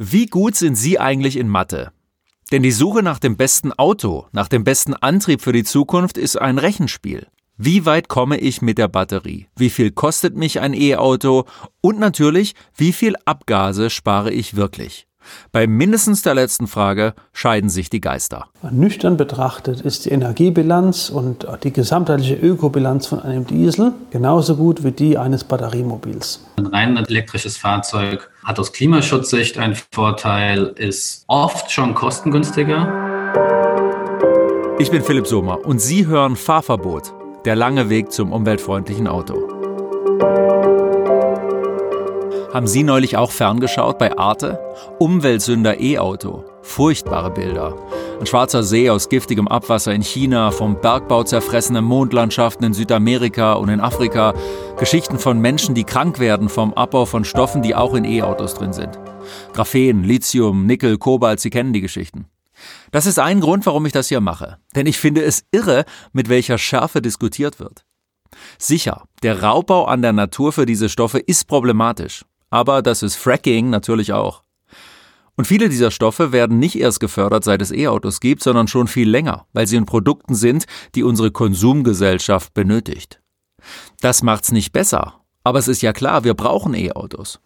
Wie gut sind Sie eigentlich in Mathe? Denn die Suche nach dem besten Auto, nach dem besten Antrieb für die Zukunft ist ein Rechenspiel. Wie weit komme ich mit der Batterie? Wie viel kostet mich ein E-Auto? Und natürlich, wie viel Abgase spare ich wirklich? Bei mindestens der letzten Frage scheiden sich die Geister. Nüchtern betrachtet ist die Energiebilanz und die gesamtheitliche Ökobilanz von einem Diesel genauso gut wie die eines Batteriemobils. Ein rein elektrisches Fahrzeug hat aus Klimaschutzsicht einen Vorteil, ist oft schon kostengünstiger. Ich bin Philipp Sommer und Sie hören Fahrverbot, der lange Weg zum umweltfreundlichen Auto. Haben Sie neulich auch ferngeschaut bei Arte? Umweltsünder E-Auto. Furchtbare Bilder. Ein schwarzer See aus giftigem Abwasser in China, vom Bergbau zerfressene Mondlandschaften in Südamerika und in Afrika. Geschichten von Menschen, die krank werden vom Abbau von Stoffen, die auch in E-Autos drin sind. Graphen, Lithium, Nickel, Kobalt, Sie kennen die Geschichten. Das ist ein Grund, warum ich das hier mache. Denn ich finde es irre, mit welcher Schärfe diskutiert wird. Sicher, der Raubbau an der Natur für diese Stoffe ist problematisch. Aber das ist Fracking natürlich auch. Und viele dieser Stoffe werden nicht erst gefördert, seit es E-Autos gibt, sondern schon viel länger, weil sie in Produkten sind, die unsere Konsumgesellschaft benötigt. Das macht's nicht besser, aber es ist ja klar, wir brauchen E-Autos.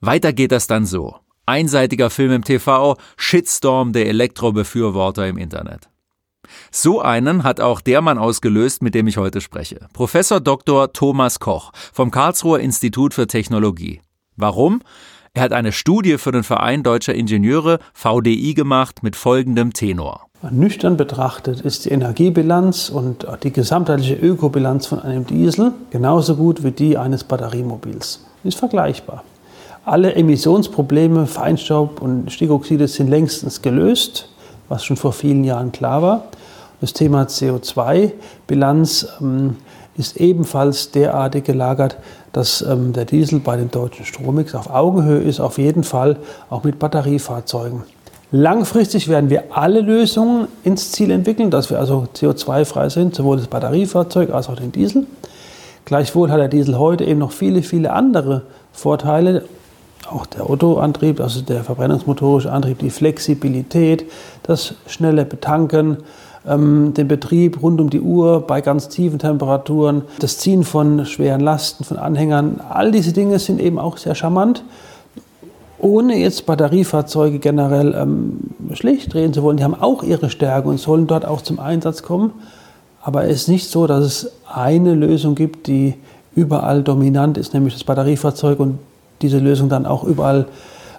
Weiter geht das dann so. Einseitiger Film im TV, Shitstorm der Elektrobefürworter im Internet. So einen hat auch der Mann ausgelöst, mit dem ich heute spreche. Professor Dr. Thomas Koch vom Karlsruher Institut für Technologie. Warum? Er hat eine Studie für den Verein Deutscher Ingenieure VDI gemacht mit folgendem Tenor. Nüchtern betrachtet ist die Energiebilanz und die gesamtheitliche Ökobilanz von einem Diesel genauso gut wie die eines Batteriemobils. Ist vergleichbar. Alle Emissionsprobleme, Feinstaub und Stickoxide sind längstens gelöst, was schon vor vielen Jahren klar war. Das Thema CO2-Bilanz ähm, ist ebenfalls derartig gelagert, dass ähm, der Diesel bei dem deutschen Strommix auf Augenhöhe ist, auf jeden Fall auch mit Batteriefahrzeugen. Langfristig werden wir alle Lösungen ins Ziel entwickeln, dass wir also CO2-frei sind, sowohl das Batteriefahrzeug als auch den Diesel. Gleichwohl hat der Diesel heute eben noch viele, viele andere Vorteile. Auch der Autoantrieb, also der verbrennungsmotorische Antrieb, die Flexibilität, das schnelle Betanken, ähm, den Betrieb rund um die Uhr bei ganz tiefen Temperaturen, das Ziehen von schweren Lasten, von Anhängern. All diese Dinge sind eben auch sehr charmant. Ohne jetzt Batteriefahrzeuge generell ähm, schlecht drehen zu wollen, die haben auch ihre Stärke und sollen dort auch zum Einsatz kommen. Aber es ist nicht so, dass es eine Lösung gibt, die überall dominant ist, nämlich das Batteriefahrzeug und diese Lösung dann auch überall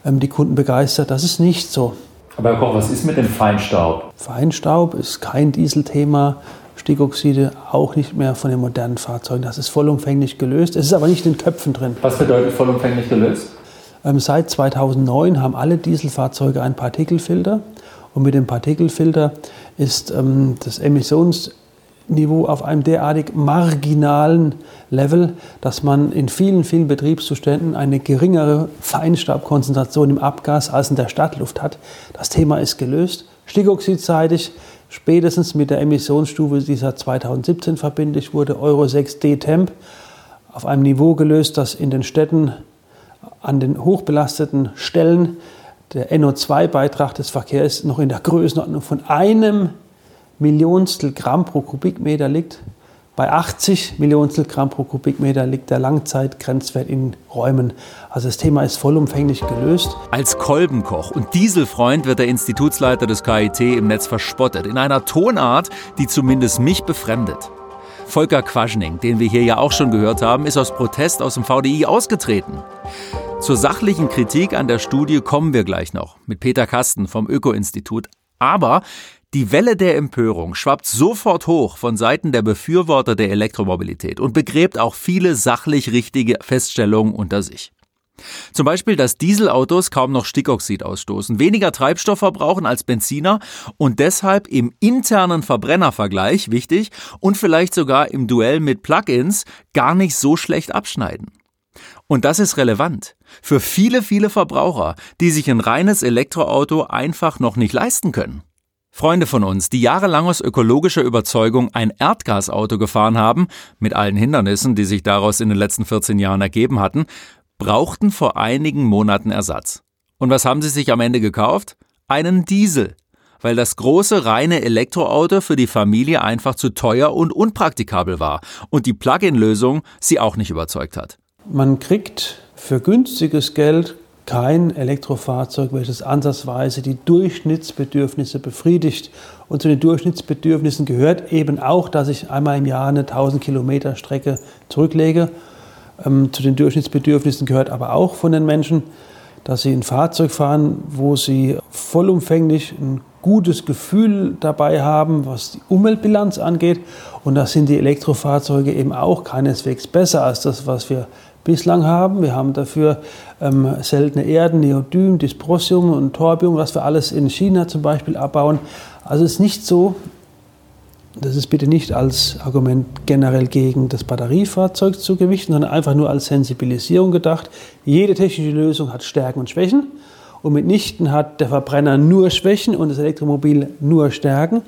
ähm, die Kunden begeistert. Das ist nicht so. Aber Herr Koch, was ist mit dem Feinstaub? Feinstaub ist kein Dieselthema. Stickoxide auch nicht mehr von den modernen Fahrzeugen. Das ist vollumfänglich gelöst. Es ist aber nicht in Köpfen drin. Was bedeutet vollumfänglich gelöst? Ähm, seit 2009 haben alle Dieselfahrzeuge einen Partikelfilter. Und mit dem Partikelfilter ist ähm, das Emissions Niveau auf einem derartig marginalen Level, dass man in vielen, vielen Betriebszuständen eine geringere Feinstaubkonzentration im Abgas als in der Stadtluft hat. Das Thema ist gelöst. Stickoxidseitig, spätestens mit der Emissionsstufe, die seit 2017 verbindlich wurde, Euro 6 D-Temp, auf einem Niveau gelöst, das in den Städten an den hochbelasteten Stellen der NO2-Beitrag des Verkehrs noch in der Größenordnung von einem Millionstel Gramm pro Kubikmeter liegt. Bei 80 Millionstel Gramm pro Kubikmeter liegt der Langzeitgrenzwert in Räumen. Also das Thema ist vollumfänglich gelöst. Als Kolbenkoch und Dieselfreund wird der Institutsleiter des KIT im Netz verspottet, in einer Tonart, die zumindest mich befremdet. Volker Quaschning, den wir hier ja auch schon gehört haben, ist aus Protest aus dem VDI ausgetreten. Zur sachlichen Kritik an der Studie kommen wir gleich noch mit Peter Kasten vom Öko-Institut. Aber die Welle der Empörung schwappt sofort hoch von Seiten der Befürworter der Elektromobilität und begräbt auch viele sachlich richtige Feststellungen unter sich. Zum Beispiel, dass Dieselautos kaum noch Stickoxid ausstoßen, weniger Treibstoff verbrauchen als Benziner und deshalb im internen Verbrennervergleich wichtig und vielleicht sogar im Duell mit Plugins gar nicht so schlecht abschneiden. Und das ist relevant für viele, viele Verbraucher, die sich ein reines Elektroauto einfach noch nicht leisten können. Freunde von uns, die jahrelang aus ökologischer Überzeugung ein Erdgasauto gefahren haben, mit allen Hindernissen, die sich daraus in den letzten 14 Jahren ergeben hatten, brauchten vor einigen Monaten Ersatz. Und was haben sie sich am Ende gekauft? Einen Diesel, weil das große reine Elektroauto für die Familie einfach zu teuer und unpraktikabel war und die Plug-in-Lösung sie auch nicht überzeugt hat. Man kriegt für günstiges Geld kein Elektrofahrzeug, welches ansatzweise die Durchschnittsbedürfnisse befriedigt. Und zu den Durchschnittsbedürfnissen gehört eben auch, dass ich einmal im Jahr eine 1000 Kilometer Strecke zurücklege. Ähm, zu den Durchschnittsbedürfnissen gehört aber auch von den Menschen, dass sie ein Fahrzeug fahren, wo sie vollumfänglich ein gutes Gefühl dabei haben, was die Umweltbilanz angeht. Und da sind die Elektrofahrzeuge eben auch keineswegs besser als das, was wir bislang haben. Wir haben dafür ähm, seltene Erden, Neodym, Dysprosium und Torbium, was wir alles in China zum Beispiel abbauen. Also es ist nicht so, das ist bitte nicht als Argument generell gegen das Batteriefahrzeug zu gewichten, sondern einfach nur als Sensibilisierung gedacht. Jede technische Lösung hat Stärken und Schwächen und mitnichten hat der Verbrenner nur Schwächen und das Elektromobil nur Stärken.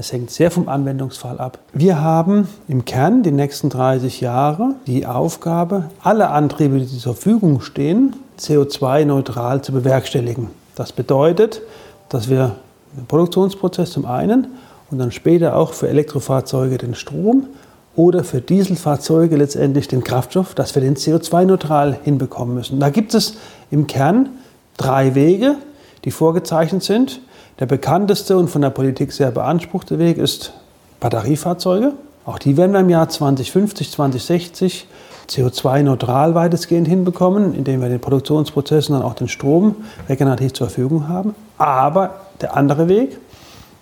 Es hängt sehr vom Anwendungsfall ab. Wir haben im Kern die nächsten 30 Jahre die Aufgabe, alle Antriebe, die zur Verfügung stehen, CO2-neutral zu bewerkstelligen. Das bedeutet, dass wir den Produktionsprozess zum einen und dann später auch für Elektrofahrzeuge den Strom oder für Dieselfahrzeuge letztendlich den Kraftstoff, dass wir den CO2-neutral hinbekommen müssen. Da gibt es im Kern drei Wege, die vorgezeichnet sind. Der bekannteste und von der Politik sehr beanspruchte Weg ist Batteriefahrzeuge. Auch die werden wir im Jahr 2050, 2060 CO2-neutral weitestgehend hinbekommen, indem wir den Produktionsprozessen dann auch den Strom regenerativ zur Verfügung haben. Aber der andere Weg,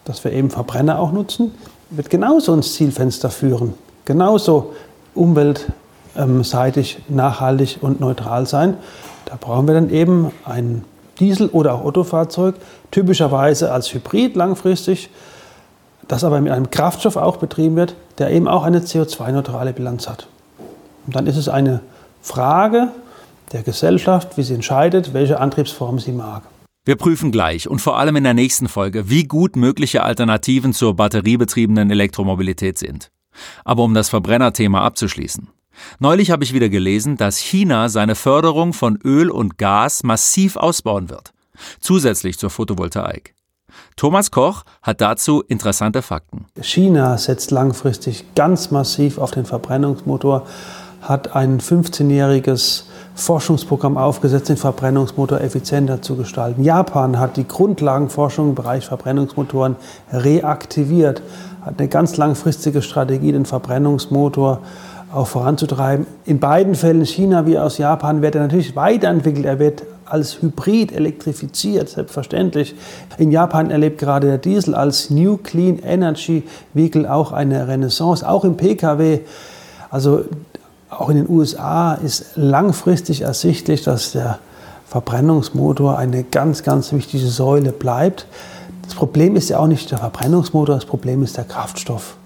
dass wir eben Verbrenner auch nutzen, wird genauso ins Zielfenster führen. Genauso umweltseitig, nachhaltig und neutral sein. Da brauchen wir dann eben einen Diesel- oder auch Autofahrzeug, typischerweise als Hybrid langfristig, das aber mit einem Kraftstoff auch betrieben wird, der eben auch eine CO2-neutrale Bilanz hat. Und dann ist es eine Frage der Gesellschaft, wie sie entscheidet, welche Antriebsform sie mag. Wir prüfen gleich und vor allem in der nächsten Folge, wie gut mögliche Alternativen zur batteriebetriebenen Elektromobilität sind. Aber um das Verbrennerthema abzuschließen. Neulich habe ich wieder gelesen, dass China seine Förderung von Öl und Gas massiv ausbauen wird, zusätzlich zur Photovoltaik. Thomas Koch hat dazu interessante Fakten. China setzt langfristig ganz massiv auf den Verbrennungsmotor, hat ein 15-jähriges Forschungsprogramm aufgesetzt, den Verbrennungsmotor effizienter zu gestalten. Japan hat die Grundlagenforschung im Bereich Verbrennungsmotoren reaktiviert, hat eine ganz langfristige Strategie, den Verbrennungsmotor auch voranzutreiben. In beiden Fällen, China wie aus Japan, wird er natürlich weiterentwickelt. Er wird als Hybrid elektrifiziert, selbstverständlich. In Japan erlebt gerade der Diesel als New Clean Energy Vehicle auch eine Renaissance, auch im Pkw. Also auch in den USA ist langfristig ersichtlich, dass der Verbrennungsmotor eine ganz, ganz wichtige Säule bleibt. Das Problem ist ja auch nicht der Verbrennungsmotor, das Problem ist der Kraftstoff.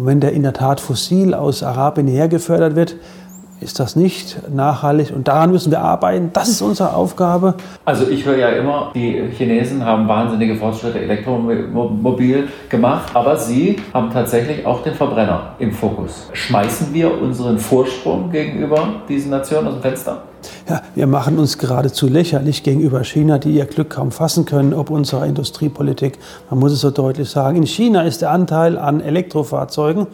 Und wenn der in der Tat fossil aus Arabien hergefördert wird, ist das nicht nachhaltig und daran müssen wir arbeiten. Das ist unsere Aufgabe. Also ich höre ja immer, die Chinesen haben wahnsinnige Fortschritte elektromobil gemacht, aber sie haben tatsächlich auch den Verbrenner im Fokus. Schmeißen wir unseren Vorsprung gegenüber diesen Nationen aus dem Fenster? Ja, wir machen uns geradezu lächerlich gegenüber China, die ihr Glück kaum fassen können, ob unserer Industriepolitik. Man muss es so deutlich sagen. In China ist der Anteil an Elektrofahrzeugen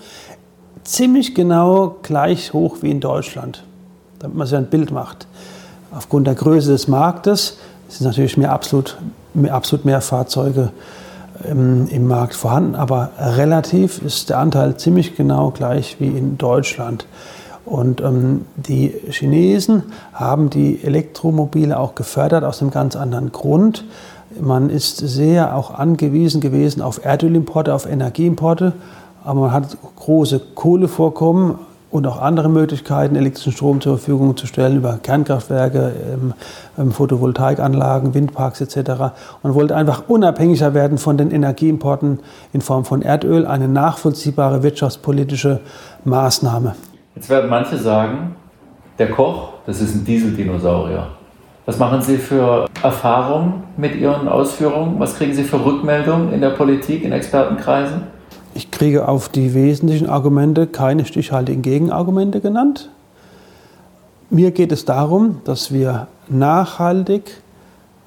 ziemlich genau gleich hoch wie in Deutschland, damit man sich ein Bild macht. Aufgrund der Größe des Marktes sind natürlich mehr absolut, mehr, absolut mehr Fahrzeuge im, im Markt vorhanden, aber relativ ist der Anteil ziemlich genau gleich wie in Deutschland. Und ähm, die Chinesen haben die Elektromobile auch gefördert aus einem ganz anderen Grund. Man ist sehr auch angewiesen gewesen auf Erdölimporte, auf Energieimporte aber man hat große Kohlevorkommen und auch andere Möglichkeiten, elektrischen Strom zur Verfügung zu stellen über Kernkraftwerke, ähm, ähm, Photovoltaikanlagen, Windparks etc. Man wollte einfach unabhängiger werden von den Energieimporten in Form von Erdöl, eine nachvollziehbare wirtschaftspolitische Maßnahme. Jetzt werden manche sagen, der Koch, das ist ein Dieseldinosaurier. Was machen Sie für Erfahrungen mit Ihren Ausführungen? Was kriegen Sie für Rückmeldungen in der Politik, in Expertenkreisen? Ich kriege auf die wesentlichen Argumente keine stichhaltigen Gegenargumente genannt. Mir geht es darum, dass wir nachhaltig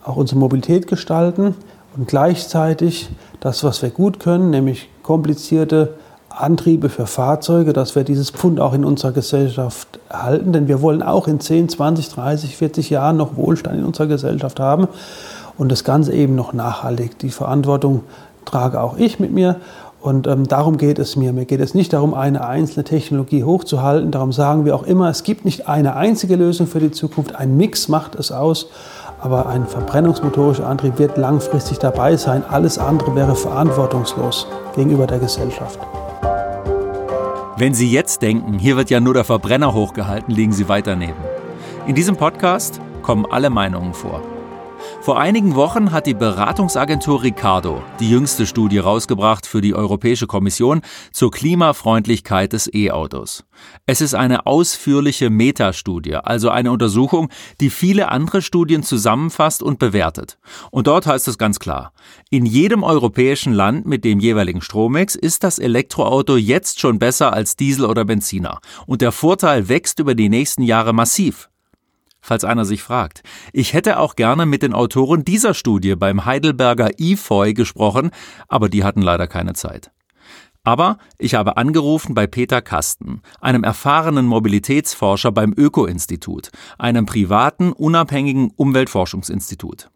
auch unsere Mobilität gestalten und gleichzeitig das, was wir gut können, nämlich komplizierte Antriebe für Fahrzeuge, dass wir dieses Pfund auch in unserer Gesellschaft erhalten. Denn wir wollen auch in 10, 20, 30, 40 Jahren noch Wohlstand in unserer Gesellschaft haben und das Ganze eben noch nachhaltig. Die Verantwortung trage auch ich mit mir. Und ähm, darum geht es mir. Mir geht es nicht darum, eine einzelne Technologie hochzuhalten. Darum sagen wir auch immer, es gibt nicht eine einzige Lösung für die Zukunft. Ein Mix macht es aus. Aber ein verbrennungsmotorischer Antrieb wird langfristig dabei sein. Alles andere wäre verantwortungslos gegenüber der Gesellschaft. Wenn Sie jetzt denken, hier wird ja nur der Verbrenner hochgehalten, liegen Sie weiter neben. In diesem Podcast kommen alle Meinungen vor. Vor einigen Wochen hat die Beratungsagentur Ricardo die jüngste Studie rausgebracht für die Europäische Kommission zur Klimafreundlichkeit des E-Autos. Es ist eine ausführliche Metastudie, also eine Untersuchung, die viele andere Studien zusammenfasst und bewertet. Und dort heißt es ganz klar, in jedem europäischen Land mit dem jeweiligen Strommix ist das Elektroauto jetzt schon besser als Diesel oder Benziner. Und der Vorteil wächst über die nächsten Jahre massiv falls einer sich fragt. Ich hätte auch gerne mit den Autoren dieser Studie beim Heidelberger IFOI gesprochen, aber die hatten leider keine Zeit. Aber ich habe angerufen bei Peter Kasten, einem erfahrenen Mobilitätsforscher beim Öko-Institut, einem privaten, unabhängigen Umweltforschungsinstitut.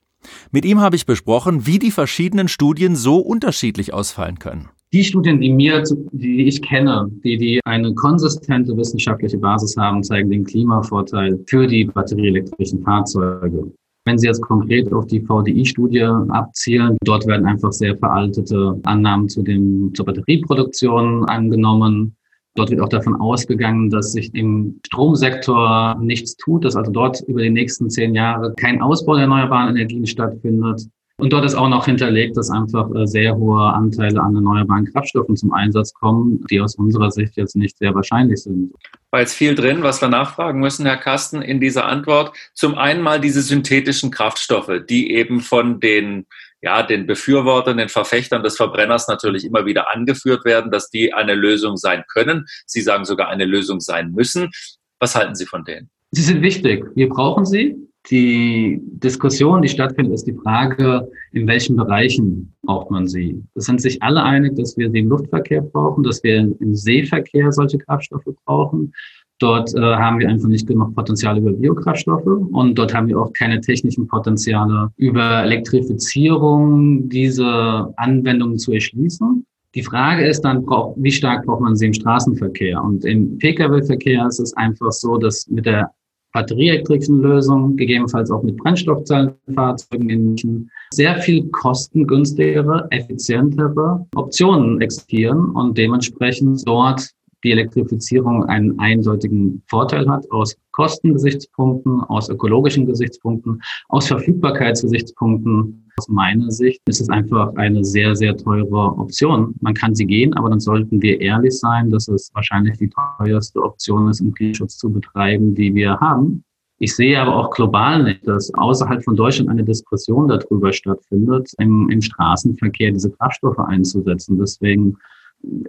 Mit ihm habe ich besprochen, wie die verschiedenen Studien so unterschiedlich ausfallen können. Die Studien, die mir, die ich kenne, die, die eine konsistente wissenschaftliche Basis haben, zeigen den Klimavorteil für die batterieelektrischen Fahrzeuge. Wenn Sie jetzt konkret auf die VDI-Studie abzielen, dort werden einfach sehr veraltete Annahmen zu dem, zur Batterieproduktion angenommen. Dort wird auch davon ausgegangen, dass sich im Stromsektor nichts tut, dass also dort über die nächsten zehn Jahre kein Ausbau der erneuerbaren Energien stattfindet. Und dort ist auch noch hinterlegt, dass einfach äh, sehr hohe Anteile an erneuerbaren Kraftstoffen zum Einsatz kommen, die aus unserer Sicht jetzt nicht sehr wahrscheinlich sind. War jetzt viel drin, was wir nachfragen müssen, Herr Kasten, in dieser Antwort. Zum einen mal diese synthetischen Kraftstoffe, die eben von den ja, den Befürwortern, den Verfechtern des Verbrenners natürlich immer wieder angeführt werden, dass die eine Lösung sein können. Sie sagen sogar eine Lösung sein müssen. Was halten Sie von denen? Sie sind wichtig. Wir brauchen sie. Die Diskussion, die stattfindet, ist die Frage, in welchen Bereichen braucht man sie. Es sind sich alle einig, dass wir sie im Luftverkehr brauchen, dass wir im Seeverkehr solche Kraftstoffe brauchen. Dort äh, haben wir einfach nicht genug Potenzial über Biokraftstoffe und dort haben wir auch keine technischen Potenziale über Elektrifizierung, diese Anwendungen zu erschließen. Die Frage ist dann, wie stark braucht man sie im Straßenverkehr? Und im Pkw-Verkehr ist es einfach so, dass mit der batterieelektrischen Lösungen, gegebenenfalls auch mit Brennstoffzellenfahrzeugen in München, sehr viel kostengünstigere, effizientere Optionen existieren und dementsprechend dort die Elektrifizierung einen eindeutigen Vorteil hat aus Kostengesichtspunkten, aus ökologischen Gesichtspunkten, aus Verfügbarkeitsgesichtspunkten. Aus meiner Sicht ist es einfach eine sehr, sehr teure Option. Man kann sie gehen, aber dann sollten wir ehrlich sein, dass es wahrscheinlich die teuerste Option ist, im Klimaschutz zu betreiben, die wir haben. Ich sehe aber auch global nicht, dass außerhalb von Deutschland eine Diskussion darüber stattfindet, im, im Straßenverkehr diese Kraftstoffe einzusetzen. Deswegen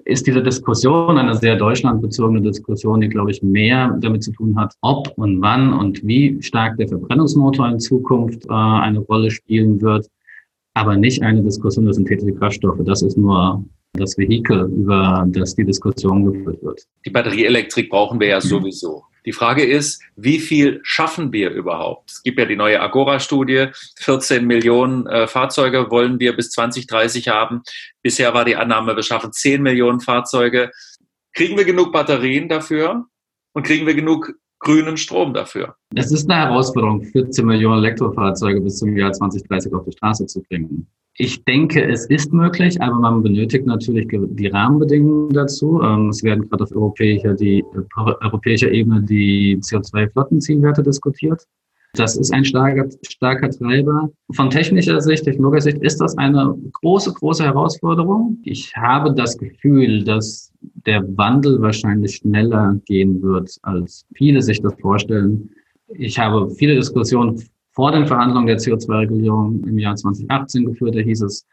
ist diese Diskussion eine sehr deutschlandbezogene Diskussion, die, glaube ich, mehr damit zu tun hat, ob und wann und wie stark der Verbrennungsmotor in Zukunft äh, eine Rolle spielen wird, aber nicht eine Diskussion über synthetische Kraftstoffe. Das ist nur das Vehikel, über das die Diskussion geführt wird. Die Batterieelektrik brauchen wir ja sowieso. Die Frage ist, wie viel schaffen wir überhaupt? Es gibt ja die neue Agora-Studie, 14 Millionen äh, Fahrzeuge wollen wir bis 2030 haben. Bisher war die Annahme, wir schaffen 10 Millionen Fahrzeuge. Kriegen wir genug Batterien dafür und kriegen wir genug grünen Strom dafür? Es ist eine Herausforderung, 14 Millionen Elektrofahrzeuge bis zum Jahr 2030 auf die Straße zu bringen. Ich denke, es ist möglich, aber man benötigt natürlich die Rahmenbedingungen dazu. Ähm, es werden gerade auf europäischer, die, europäischer Ebene die CO2-Flottenzielwerte diskutiert. Das ist ein starker, starker Treiber. Von technischer Sicht, technologischer Sicht ist das eine große, große Herausforderung. Ich habe das Gefühl, dass der Wandel wahrscheinlich schneller gehen wird, als viele sich das vorstellen. Ich habe viele Diskussionen vor den Verhandlungen der CO2-Regulierung im Jahr 2018 geführt. Da hieß es,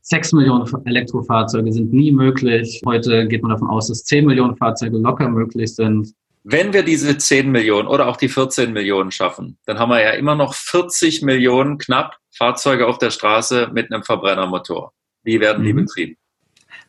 sechs Millionen Elektrofahrzeuge sind nie möglich. Heute geht man davon aus, dass zehn Millionen Fahrzeuge locker möglich sind. Wenn wir diese 10 Millionen oder auch die 14 Millionen schaffen, dann haben wir ja immer noch 40 Millionen knapp Fahrzeuge auf der Straße mit einem Verbrennermotor. Wie werden die mhm. betrieben?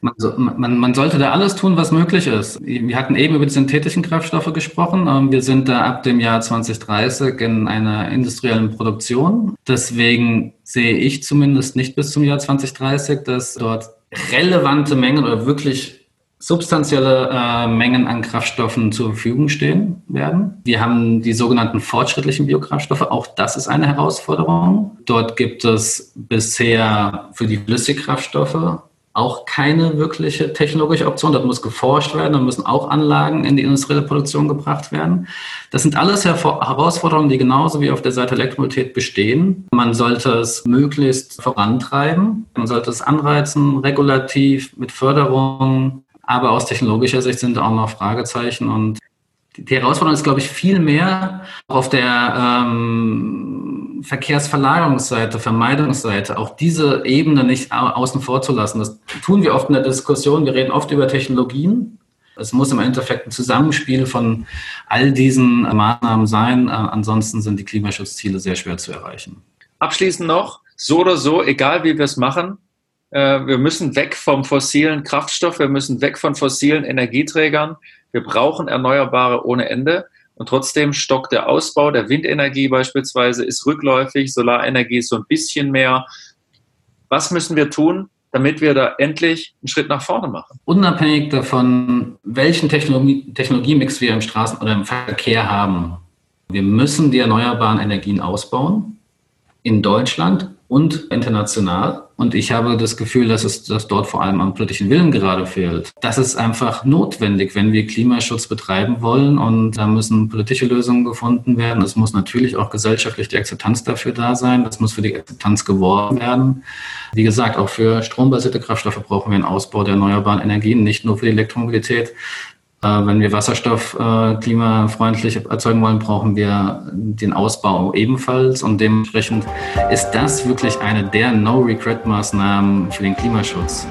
Man, man, man, sollte da alles tun, was möglich ist. Wir hatten eben über die synthetischen Kraftstoffe gesprochen. Ähm, wir sind da ab dem Jahr 2030 in einer industriellen Produktion. Deswegen sehe ich zumindest nicht bis zum Jahr 2030, dass dort relevante Mengen oder wirklich substanzielle äh, Mengen an Kraftstoffen zur Verfügung stehen werden. Wir haben die sogenannten fortschrittlichen Biokraftstoffe. Auch das ist eine Herausforderung. Dort gibt es bisher für die Flüssigkraftstoffe auch keine wirkliche technologische Option. Dort muss geforscht werden, da müssen auch Anlagen in die industrielle Produktion gebracht werden. Das sind alles Herausforderungen, die genauso wie auf der Seite Elektromobilität bestehen. Man sollte es möglichst vorantreiben, man sollte es anreizen, regulativ, mit Förderung, aber aus technologischer Sicht sind auch noch Fragezeichen und die Herausforderung ist, glaube ich, viel mehr auf der ähm, Verkehrsverlagerungsseite, Vermeidungsseite, auch diese Ebene nicht außen vor zu lassen. Das tun wir oft in der Diskussion. Wir reden oft über Technologien. Es muss im Endeffekt ein Zusammenspiel von all diesen Maßnahmen sein. Äh, ansonsten sind die Klimaschutzziele sehr schwer zu erreichen. Abschließend noch, so oder so, egal wie wir es machen, äh, wir müssen weg vom fossilen Kraftstoff, wir müssen weg von fossilen Energieträgern. Wir brauchen Erneuerbare ohne Ende. Und trotzdem stockt der Ausbau der Windenergie beispielsweise, ist rückläufig, Solarenergie ist so ein bisschen mehr. Was müssen wir tun, damit wir da endlich einen Schritt nach vorne machen? Unabhängig davon, welchen Technologie, Technologiemix wir im Straßen- oder im Verkehr haben, wir müssen die erneuerbaren Energien ausbauen in Deutschland und international. Und ich habe das Gefühl, dass es dass dort vor allem am politischen Willen gerade fehlt. Das ist einfach notwendig, wenn wir Klimaschutz betreiben wollen. Und da müssen politische Lösungen gefunden werden. Es muss natürlich auch gesellschaftlich die Akzeptanz dafür da sein. Das muss für die Akzeptanz geworben werden. Wie gesagt, auch für strombasierte Kraftstoffe brauchen wir einen Ausbau der erneuerbaren Energien, nicht nur für die Elektromobilität. Äh, wenn wir Wasserstoff äh, klimafreundlich erzeugen wollen, brauchen wir den Ausbau ebenfalls. Und dementsprechend ist das wirklich eine der No-Regret-Maßnahmen für den Klimaschutz.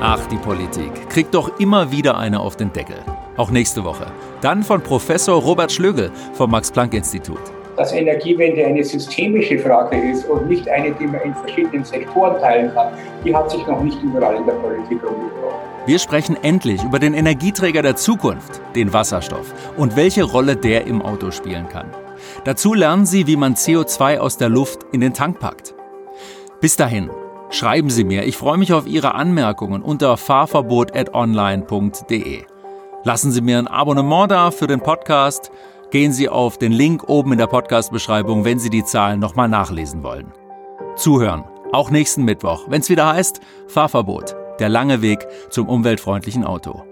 Ach, die Politik kriegt doch immer wieder eine auf den Deckel. Auch nächste Woche. Dann von Professor Robert Schlögel vom Max-Planck-Institut. Dass Energiewende eine systemische Frage ist und nicht eine, die man in verschiedenen Sektoren teilen kann, die hat sich noch nicht überall in der Politik rumgebrochen. Wir sprechen endlich über den Energieträger der Zukunft, den Wasserstoff, und welche Rolle der im Auto spielen kann. Dazu lernen Sie, wie man CO2 aus der Luft in den Tank packt. Bis dahin, schreiben Sie mir, ich freue mich auf Ihre Anmerkungen unter fahrverbot.online.de. Lassen Sie mir ein Abonnement da für den Podcast. Gehen Sie auf den Link oben in der Podcast-Beschreibung, wenn Sie die Zahlen nochmal nachlesen wollen. Zuhören, auch nächsten Mittwoch, wenn es wieder heißt Fahrverbot der lange Weg zum umweltfreundlichen Auto.